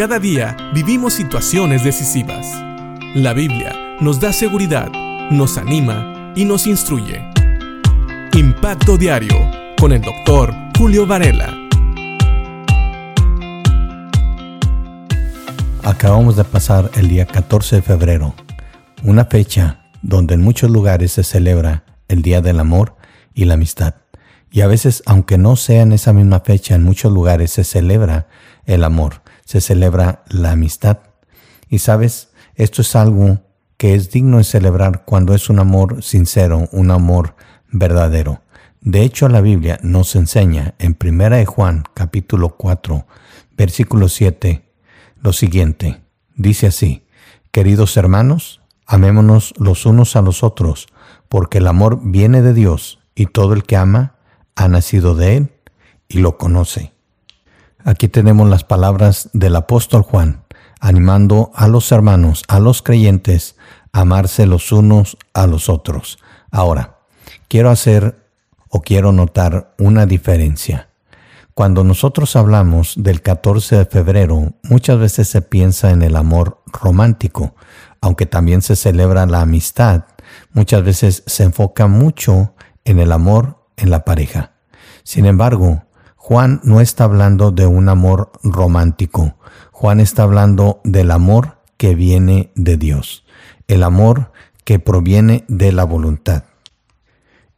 Cada día vivimos situaciones decisivas. La Biblia nos da seguridad, nos anima y nos instruye. Impacto Diario con el doctor Julio Varela. Acabamos de pasar el día 14 de febrero, una fecha donde en muchos lugares se celebra el Día del Amor y la Amistad. Y a veces, aunque no sea en esa misma fecha, en muchos lugares se celebra el amor, se celebra la amistad. Y sabes, esto es algo que es digno de celebrar cuando es un amor sincero, un amor verdadero. De hecho, la Biblia nos enseña en 1 de Juan capítulo 4, versículo 7, lo siguiente. Dice así, Queridos hermanos, amémonos los unos a los otros, porque el amor viene de Dios, y todo el que ama ha nacido de Él y lo conoce. Aquí tenemos las palabras del apóstol Juan, animando a los hermanos, a los creyentes, a amarse los unos a los otros. Ahora, quiero hacer o quiero notar una diferencia. Cuando nosotros hablamos del 14 de febrero, muchas veces se piensa en el amor romántico, aunque también se celebra la amistad, muchas veces se enfoca mucho en el amor en la pareja. Sin embargo, Juan no está hablando de un amor romántico. Juan está hablando del amor que viene de Dios, el amor que proviene de la voluntad.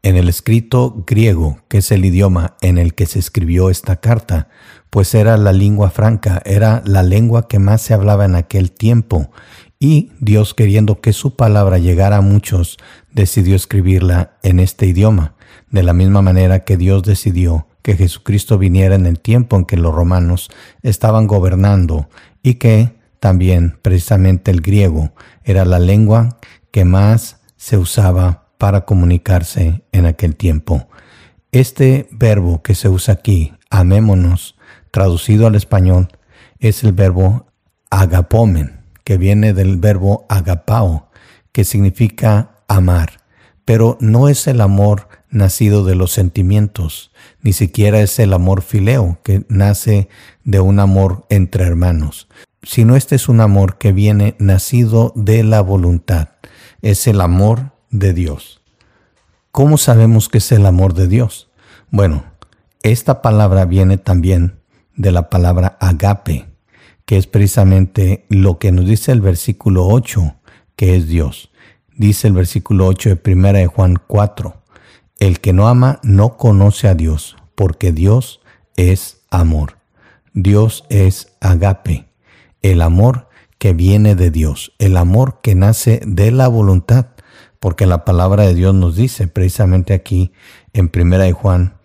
En el escrito griego, que es el idioma en el que se escribió esta carta, pues era la lengua franca, era la lengua que más se hablaba en aquel tiempo, y Dios queriendo que su palabra llegara a muchos, decidió escribirla en este idioma de la misma manera que Dios decidió que Jesucristo viniera en el tiempo en que los romanos estaban gobernando y que también precisamente el griego era la lengua que más se usaba para comunicarse en aquel tiempo. Este verbo que se usa aquí, amémonos, traducido al español, es el verbo agapomen, que viene del verbo agapao, que significa amar, pero no es el amor nacido de los sentimientos, ni siquiera es el amor fileo, que nace de un amor entre hermanos, sino este es un amor que viene nacido de la voluntad, es el amor de Dios. ¿Cómo sabemos que es el amor de Dios? Bueno, esta palabra viene también de la palabra agape, que es precisamente lo que nos dice el versículo 8, que es Dios. Dice el versículo 8 de 1 de Juan 4. El que no ama no conoce a Dios, porque Dios es amor. Dios es agape, el amor que viene de Dios, el amor que nace de la voluntad, porque la palabra de Dios nos dice precisamente aquí en Primera de Juan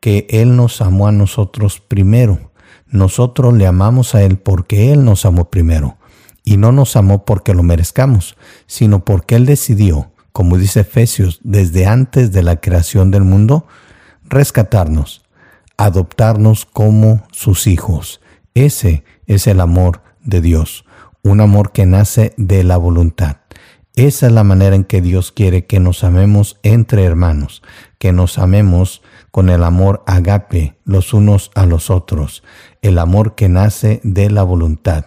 que Él nos amó a nosotros primero. Nosotros le amamos a Él porque Él nos amó primero. Y no nos amó porque lo merezcamos, sino porque Él decidió como dice Efesios, desde antes de la creación del mundo, rescatarnos, adoptarnos como sus hijos. Ese es el amor de Dios, un amor que nace de la voluntad. Esa es la manera en que Dios quiere que nos amemos entre hermanos, que nos amemos con el amor agape los unos a los otros, el amor que nace de la voluntad.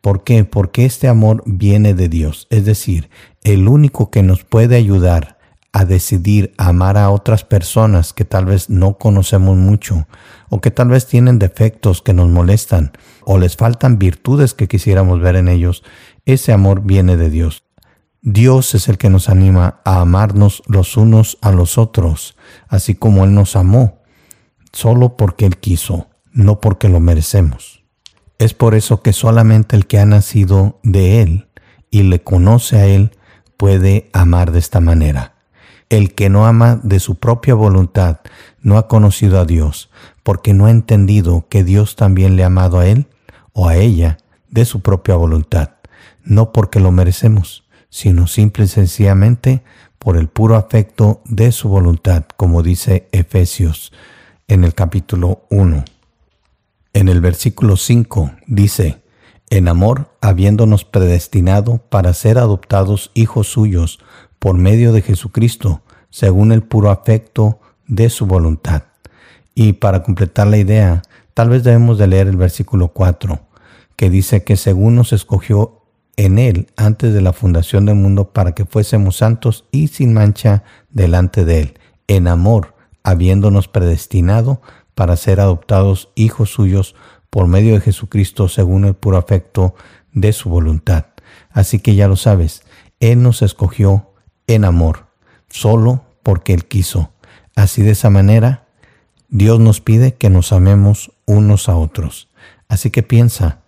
¿Por qué? Porque este amor viene de Dios, es decir, el único que nos puede ayudar a decidir amar a otras personas que tal vez no conocemos mucho o que tal vez tienen defectos que nos molestan o les faltan virtudes que quisiéramos ver en ellos, ese amor viene de Dios. Dios es el que nos anima a amarnos los unos a los otros, así como Él nos amó, solo porque Él quiso, no porque lo merecemos. Es por eso que solamente el que ha nacido de Él y le conoce a Él puede amar de esta manera. El que no ama de su propia voluntad no ha conocido a Dios, porque no ha entendido que Dios también le ha amado a Él o a ella de su propia voluntad, no porque lo merecemos, sino simple y sencillamente por el puro afecto de su voluntad, como dice Efesios en el capítulo 1. En el versículo 5 dice, en amor, habiéndonos predestinado para ser adoptados hijos suyos por medio de Jesucristo, según el puro afecto de su voluntad. Y para completar la idea, tal vez debemos de leer el versículo 4, que dice que según nos escogió en Él antes de la fundación del mundo para que fuésemos santos y sin mancha delante de Él, en amor, habiéndonos predestinado para ser adoptados hijos suyos por medio de Jesucristo según el puro afecto de su voluntad. Así que ya lo sabes, Él nos escogió en amor, solo porque Él quiso. Así de esa manera, Dios nos pide que nos amemos unos a otros. Así que piensa,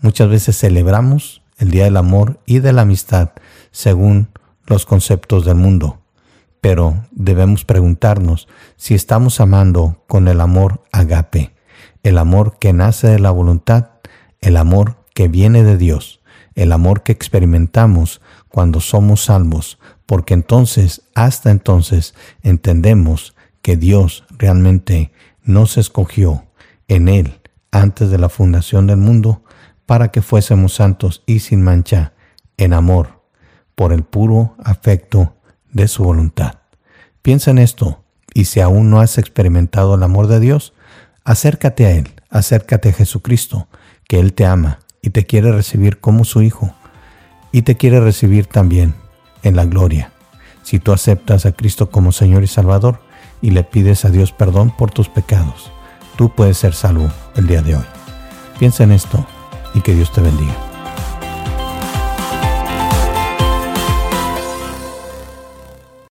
muchas veces celebramos el Día del Amor y de la Amistad según los conceptos del mundo, pero debemos preguntarnos si estamos amando con el amor agape, el amor que nace de la voluntad, el amor que viene de Dios, el amor que experimentamos cuando somos salvos, porque entonces, hasta entonces, entendemos que Dios realmente nos escogió en Él antes de la fundación del mundo para que fuésemos santos y sin mancha en amor por el puro afecto de su voluntad. Piensa en esto y si aún no has experimentado el amor de Dios, acércate a Él, acércate a Jesucristo, que Él te ama y te quiere recibir como su Hijo y te quiere recibir también en la gloria. Si tú aceptas a Cristo como Señor y Salvador y le pides a Dios perdón por tus pecados, tú puedes ser salvo el día de hoy. Piensa en esto y que Dios te bendiga.